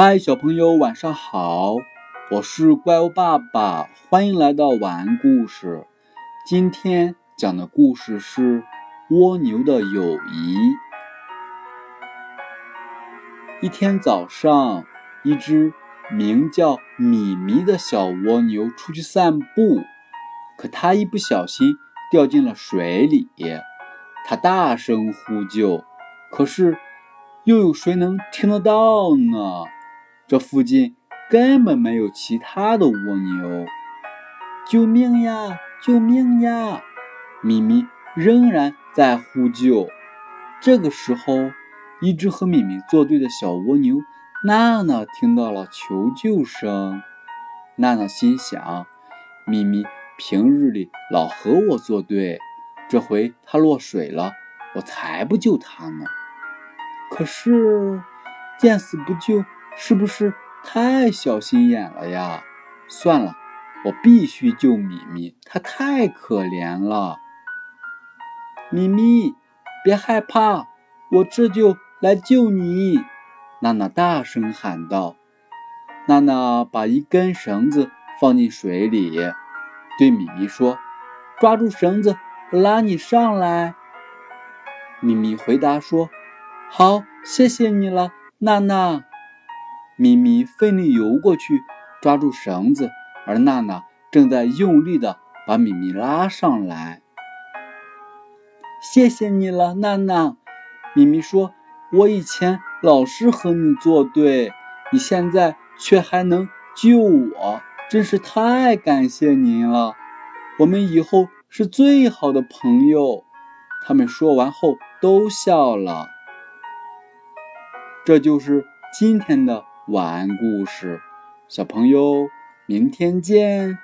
嗨，小朋友，晚上好！我是怪物爸爸，欢迎来到晚安故事。今天讲的故事是蜗牛的友谊。一天早上，一只名叫米米的小蜗牛出去散步，可它一不小心掉进了水里。它大声呼救，可是又有谁能听得到呢？这附近根本没有其他的蜗牛，救命呀！救命呀！咪咪仍然在呼救。这个时候，一只和咪咪作对的小蜗牛娜娜听到了求救声。娜娜心想：咪咪平日里老和我作对，这回它落水了，我才不救它呢。可是见死不救。是不是太小心眼了呀？算了，我必须救米米，它太可怜了。米米，别害怕，我这就来救你！娜娜大声喊道。娜娜把一根绳子放进水里，对米米说：“抓住绳子，拉你上来。”米米回答说：“好，谢谢你了，娜娜。”咪咪奋力游过去，抓住绳子，而娜娜正在用力的把咪咪拉上来。谢谢你了，娜娜。咪咪说：“我以前老是和你作对，你现在却还能救我，真是太感谢您了。我们以后是最好的朋友。”他们说完后都笑了。这就是今天的。晚安故事，小朋友，明天见。